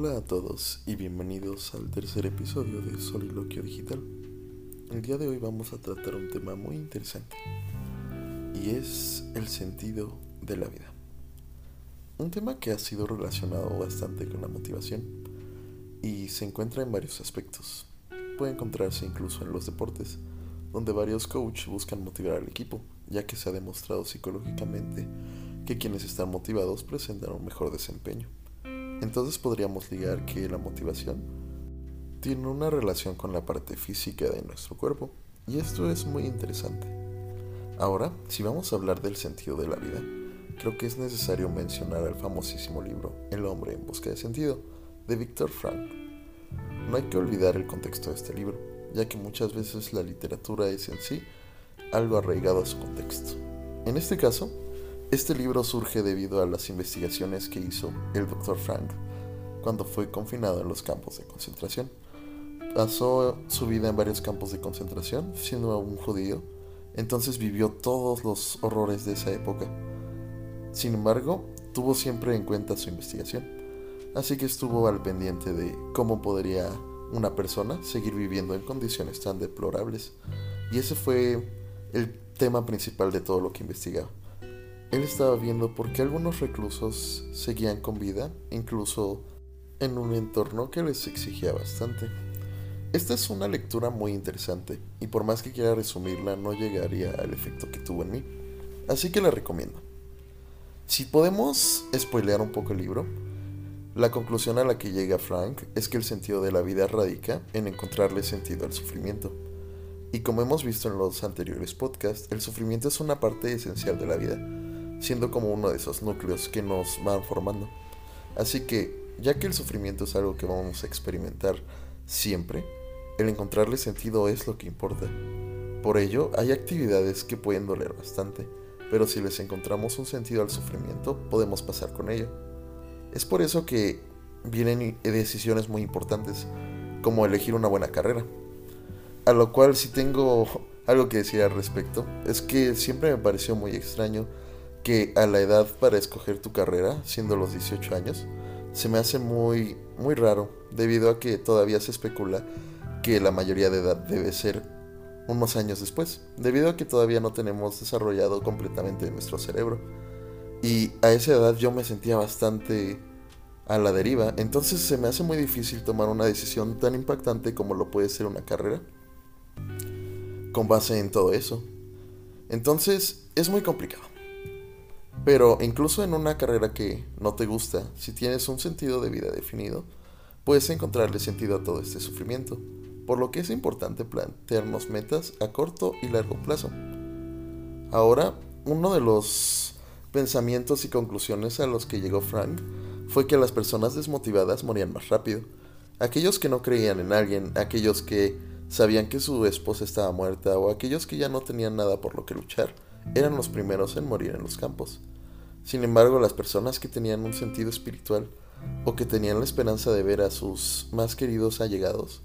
Hola a todos y bienvenidos al tercer episodio de Soliloquio Digital. El día de hoy vamos a tratar un tema muy interesante y es el sentido de la vida. Un tema que ha sido relacionado bastante con la motivación y se encuentra en varios aspectos. Puede encontrarse incluso en los deportes, donde varios coaches buscan motivar al equipo, ya que se ha demostrado psicológicamente que quienes están motivados presentan un mejor desempeño. Entonces podríamos ligar que la motivación tiene una relación con la parte física de nuestro cuerpo, y esto es muy interesante. Ahora, si vamos a hablar del sentido de la vida, creo que es necesario mencionar el famosísimo libro El hombre en busca de sentido, de Viktor Frank. No hay que olvidar el contexto de este libro, ya que muchas veces la literatura es en sí algo arraigado a su contexto. En este caso, este libro surge debido a las investigaciones que hizo el Dr. Frank cuando fue confinado en los campos de concentración. Pasó su vida en varios campos de concentración, siendo un judío, entonces vivió todos los horrores de esa época. Sin embargo, tuvo siempre en cuenta su investigación, así que estuvo al pendiente de cómo podría una persona seguir viviendo en condiciones tan deplorables, y ese fue el tema principal de todo lo que investigaba. Él estaba viendo por qué algunos reclusos seguían con vida, incluso en un entorno que les exigía bastante. Esta es una lectura muy interesante y por más que quiera resumirla no llegaría al efecto que tuvo en mí, así que la recomiendo. Si podemos spoilear un poco el libro, la conclusión a la que llega Frank es que el sentido de la vida radica en encontrarle sentido al sufrimiento. Y como hemos visto en los anteriores podcasts, el sufrimiento es una parte esencial de la vida siendo como uno de esos núcleos que nos van formando. Así que, ya que el sufrimiento es algo que vamos a experimentar siempre, el encontrarle sentido es lo que importa. Por ello, hay actividades que pueden doler bastante, pero si les encontramos un sentido al sufrimiento, podemos pasar con ello. Es por eso que vienen decisiones muy importantes, como elegir una buena carrera. A lo cual si tengo algo que decir al respecto, es que siempre me pareció muy extraño que a la edad para escoger tu carrera, siendo los 18 años, se me hace muy, muy raro, debido a que todavía se especula que la mayoría de edad debe ser unos años después, debido a que todavía no tenemos desarrollado completamente nuestro cerebro. Y a esa edad yo me sentía bastante a la deriva, entonces se me hace muy difícil tomar una decisión tan impactante como lo puede ser una carrera, con base en todo eso. Entonces es muy complicado. Pero incluso en una carrera que no te gusta, si tienes un sentido de vida definido, puedes encontrarle sentido a todo este sufrimiento, por lo que es importante plantearnos metas a corto y largo plazo. Ahora, uno de los pensamientos y conclusiones a los que llegó Frank fue que las personas desmotivadas morían más rápido. Aquellos que no creían en alguien, aquellos que sabían que su esposa estaba muerta o aquellos que ya no tenían nada por lo que luchar, eran los primeros en morir en los campos. Sin embargo, las personas que tenían un sentido espiritual o que tenían la esperanza de ver a sus más queridos allegados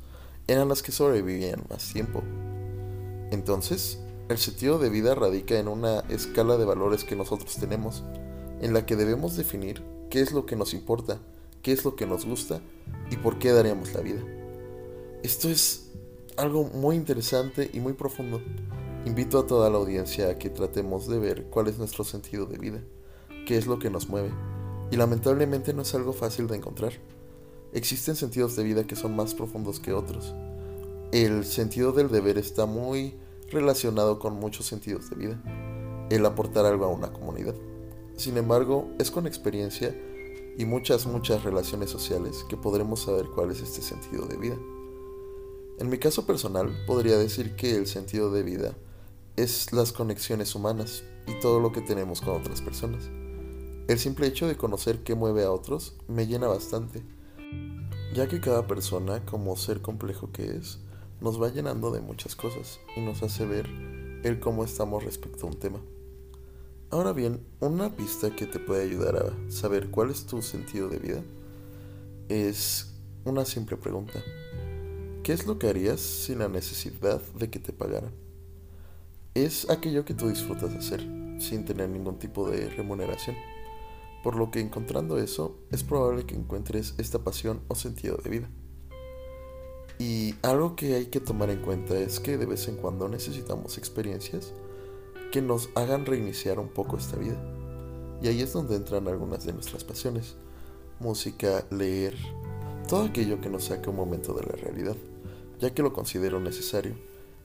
eran las que sobrevivían más tiempo. Entonces, el sentido de vida radica en una escala de valores que nosotros tenemos, en la que debemos definir qué es lo que nos importa, qué es lo que nos gusta y por qué daríamos la vida. Esto es algo muy interesante y muy profundo. Invito a toda la audiencia a que tratemos de ver cuál es nuestro sentido de vida, qué es lo que nos mueve, y lamentablemente no es algo fácil de encontrar. Existen sentidos de vida que son más profundos que otros. El sentido del deber está muy relacionado con muchos sentidos de vida, el aportar algo a una comunidad. Sin embargo, es con experiencia y muchas, muchas relaciones sociales que podremos saber cuál es este sentido de vida. En mi caso personal, podría decir que el sentido de vida es las conexiones humanas y todo lo que tenemos con otras personas. El simple hecho de conocer qué mueve a otros me llena bastante, ya que cada persona, como ser complejo que es, nos va llenando de muchas cosas y nos hace ver el cómo estamos respecto a un tema. Ahora bien, una pista que te puede ayudar a saber cuál es tu sentido de vida es una simple pregunta. ¿Qué es lo que harías sin la necesidad de que te pagaran? es aquello que tú disfrutas hacer, sin tener ningún tipo de remuneración. Por lo que encontrando eso es probable que encuentres esta pasión o sentido de vida. Y algo que hay que tomar en cuenta es que de vez en cuando necesitamos experiencias que nos hagan reiniciar un poco esta vida. Y ahí es donde entran algunas de nuestras pasiones. Música, leer, todo aquello que nos saque un momento de la realidad, ya que lo considero necesario,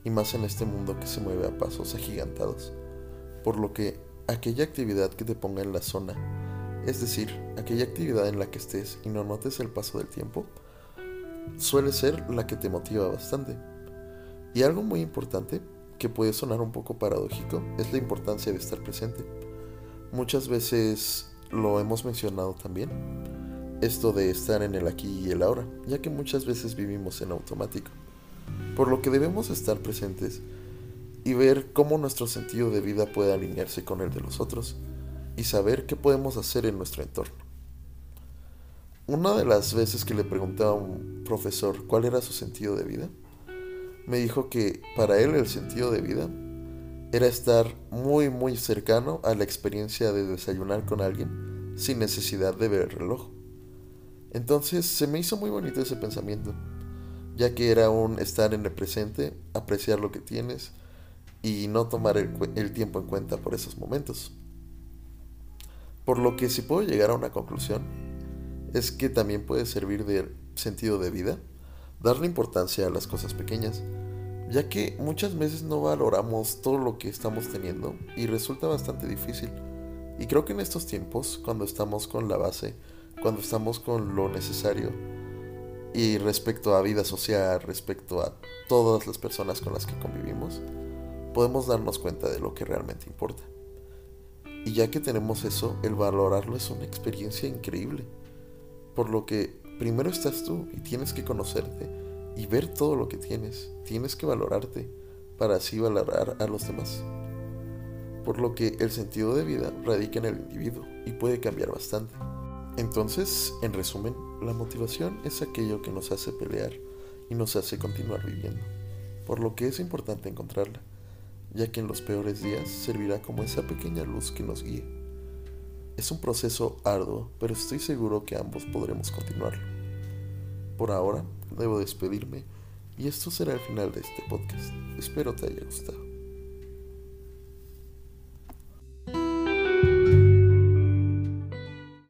y más en este mundo que se mueve a pasos agigantados. Por lo que aquella actividad que te ponga en la zona, es decir, aquella actividad en la que estés y no notes el paso del tiempo, suele ser la que te motiva bastante. Y algo muy importante que puede sonar un poco paradójico es la importancia de estar presente. Muchas veces lo hemos mencionado también, esto de estar en el aquí y el ahora, ya que muchas veces vivimos en automático, por lo que debemos estar presentes y ver cómo nuestro sentido de vida puede alinearse con el de los otros y saber qué podemos hacer en nuestro entorno. Una de las veces que le pregunté a un profesor cuál era su sentido de vida, me dijo que para él el sentido de vida era estar muy muy cercano a la experiencia de desayunar con alguien sin necesidad de ver el reloj. Entonces se me hizo muy bonito ese pensamiento, ya que era un estar en el presente, apreciar lo que tienes y no tomar el, tiempo en cuenta por esos momentos. Por lo que si puedo llegar a una conclusión, es que también puede servir de sentido de vida darle importancia a las cosas pequeñas, ya que muchas veces no valoramos todo lo que estamos teniendo y resulta bastante difícil. Y creo que en estos tiempos, cuando estamos con la base, cuando estamos con lo necesario, y respecto a vida social, respecto a todas las personas con las que convivimos, podemos darnos cuenta de lo que realmente importa. Y ya que tenemos eso, el valorarlo es una experiencia increíble. Por lo que primero estás tú y tienes que conocerte y ver todo lo que tienes. Tienes que valorarte para así valorar a los demás. Por lo que el sentido de vida radica en el individuo y puede cambiar bastante. Entonces, en resumen, la motivación es aquello que nos hace pelear y nos hace continuar viviendo. Por lo que es importante encontrarla, ya que en los peores días servirá como esa pequeña luz que nos guíe. Es un proceso arduo, pero estoy seguro que ambos podremos continuarlo. Por ahora, debo despedirme y esto será el final de este podcast. Espero te haya gustado.